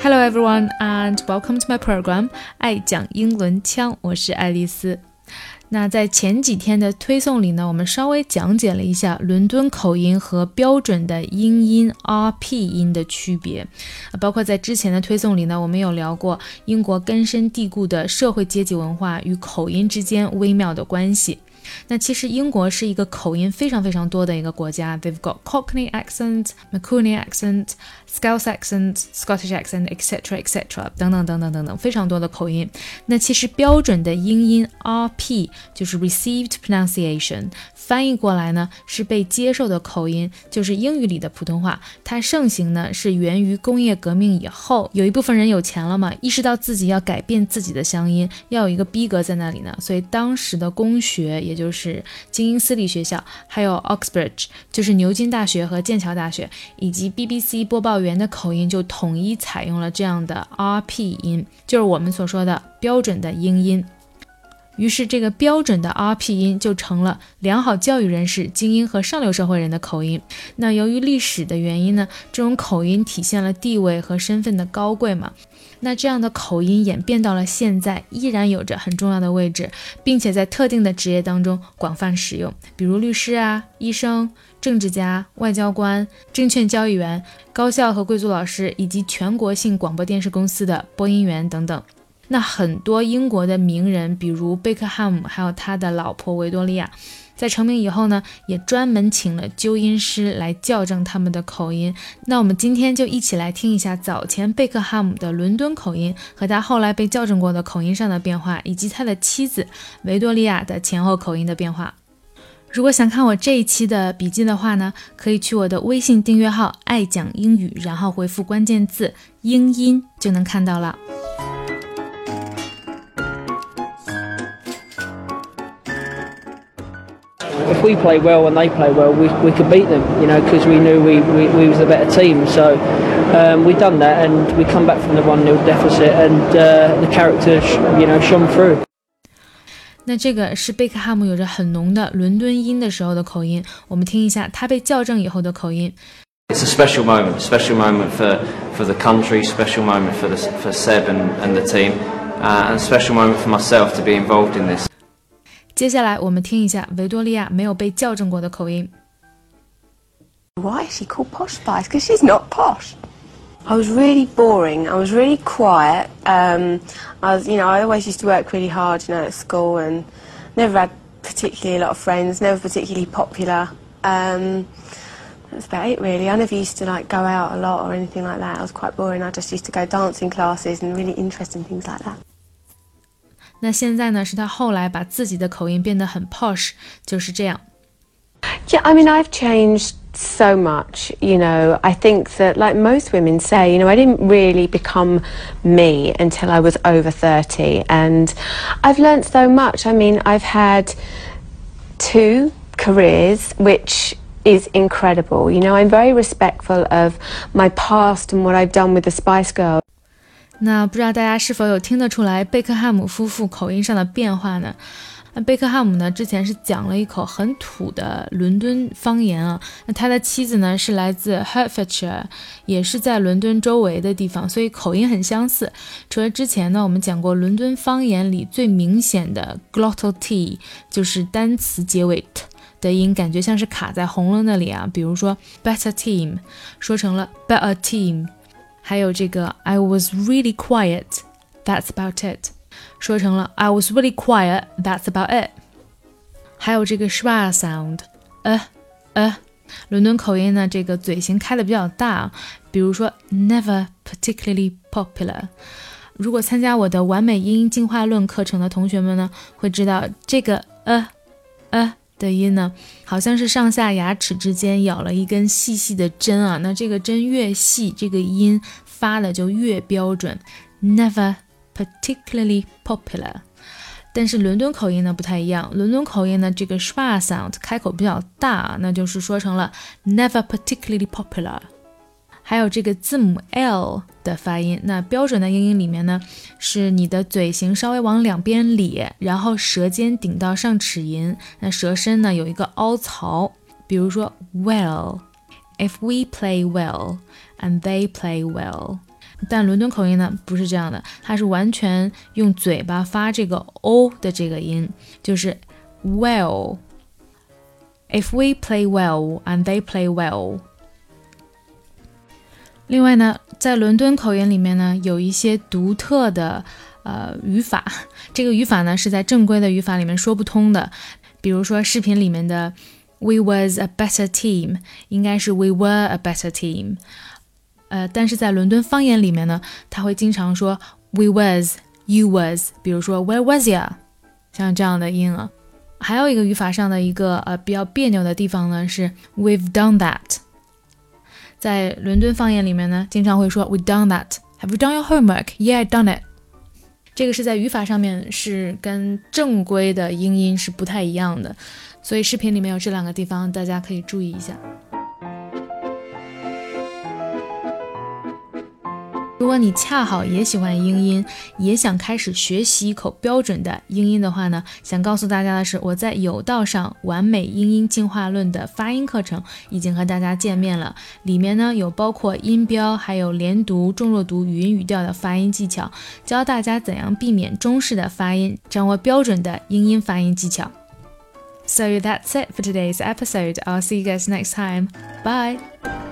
Hello everyone and welcome to my program 爱讲英伦腔，我是爱丽丝。那在前几天的推送里呢，我们稍微讲解了一下伦敦口音和标准的英音 RP 音的区别，包括在之前的推送里呢，我们有聊过英国根深蒂固的社会阶级文化与口音之间微妙的关系。那其实英国是一个口音非常非常多的一个国家，They've got Cockney accent, Maconie accent, Scouse accent, Scottish accent, etc. etc. 等等等等等等，非常多的口音。那其实标准的英音 RP 就是 Received Pronunciation， 翻译过来呢是被接受的口音，就是英语里的普通话。它盛行呢是源于工业革命以后，有一部分人有钱了嘛，意识到自己要改变自己的乡音，要有一个逼格在那里呢，所以当时的公学也。就是精英私立学校，还有 Oxbridge，就是牛津大学和剑桥大学，以及 BBC 播报员的口音就统一采用了这样的 RP 音，就是我们所说的标准的英音。于是，这个标准的 RP 音就成了良好教育人士、精英和上流社会人的口音。那由于历史的原因呢，这种口音体现了地位和身份的高贵嘛。那这样的口音演变到了现在，依然有着很重要的位置，并且在特定的职业当中广泛使用，比如律师啊、医生、政治家、外交官、证券交易员、高校和贵族老师，以及全国性广播电视公司的播音员等等。那很多英国的名人，比如贝克汉姆，还有他的老婆维多利亚，在成名以后呢，也专门请了纠音师来校正他们的口音。那我们今天就一起来听一下早前贝克汉姆的伦敦口音和他后来被校正过的口音上的变化，以及他的妻子维多利亚的前后口音的变化。如果想看我这一期的笔记的话呢，可以去我的微信订阅号“爱讲英语”，然后回复关键字“英音”就能看到了。if we play well and they play well, we, we could beat them, you know, because we knew we, we, we was a better team. So um, we done that and we come back from the 1 0 deficit and uh, the character, you know, shone through. 那这个是贝克汉姆有着很浓的伦敦音的时候的口音，我们听一下他被校正以后的口音。It's a special moment, special moment for, for the country, special moment for the, for Seb and, and the team, uh, and a special moment for myself to be involved in this. 接下来我们听一下维多利亚没有被校正过的口音。Why is she called Posh Spice? Because she's not posh. I was really boring. I was really quiet. Um, I was, you know, I always used to work really hard, you know, at school, and never had particularly a lot of friends. Never particularly popular. Um, that's about it, really. I never used to like go out a lot or anything like that. I was quite boring. I just used to go dancing classes and really interesting things like that. 那现在呢，是他后来把自己的口音变得很 posh，就是这样。Yeah, I mean, I've changed so much. You know, I think that, like most women say, you know, I didn't really become me until I was over 30. And I've learned so much. I mean, I've had two careers, which is incredible. You know, I'm very respectful of my past and what I've done with the Spice Girls. 那不知道大家是否有听得出来贝克汉姆夫妇口音上的变化呢？那贝克汉姆呢，之前是讲了一口很土的伦敦方言啊。那他的妻子呢是来自 Hertfordshire，也是在伦敦周围的地方，所以口音很相似。除了之前呢，我们讲过伦敦方言里最明显的 glottal t，就是单词结尾 t 的音，感觉像是卡在喉咙那里啊。比如说 better team，说成了 better team。还有这个 I was really quiet, that's about it，说成了 I was really quiet, that's about it。还有这个 schwa sound，呃呃，伦敦口音呢，这个嘴型开的比较大，比如说 never particularly popular。如果参加我的完美音进化论课程的同学们呢，会知道这个呃呃。的音呢，好像是上下牙齿之间咬了一根细细的针啊。那这个针越细，这个音发的就越标准。Never particularly popular。但是伦敦口音呢不太一样，伦敦口音呢这个 schwa sound 开口比较大，那就是说成了 never particularly popular。还有这个字母 L 的发音，那标准的英音里面呢，是你的嘴型稍微往两边咧，然后舌尖顶到上齿龈，那舌身呢有一个凹槽。比如说 Well，if we play well and they play well，但伦敦口音呢不是这样的，它是完全用嘴巴发这个 o 的这个音，就是 well。If we play well and they play well。另外呢，在伦敦口音里面呢，有一些独特的呃语法，这个语法呢是在正规的语法里面说不通的。比如说视频里面的 "We was a better team" 应该是 "We were a better team"，呃，但是在伦敦方言里面呢，他会经常说 "We was", "You was"，比如说 "Where was ya"，像这样的音啊。还有一个语法上的一个呃比较别扭的地方呢，是 "We've done that"。在伦敦方言里面呢，经常会说 "We done that." Have you done your homework? Yeah, I done it. 这个是在语法上面是跟正规的英音是不太一样的，所以视频里面有这两个地方，大家可以注意一下。如果你恰好也喜欢英音，也想开始学习一口标准的英音的话呢，想告诉大家的是，我在有道上完美英音进化论的发音课程已经和大家见面了。里面呢有包括音标，还有连读、重弱读、语音语调的发音技巧，教大家怎样避免中式的发音，掌握标准的英音发音技巧。So that's it for today's episode. I'll see you guys next time. Bye.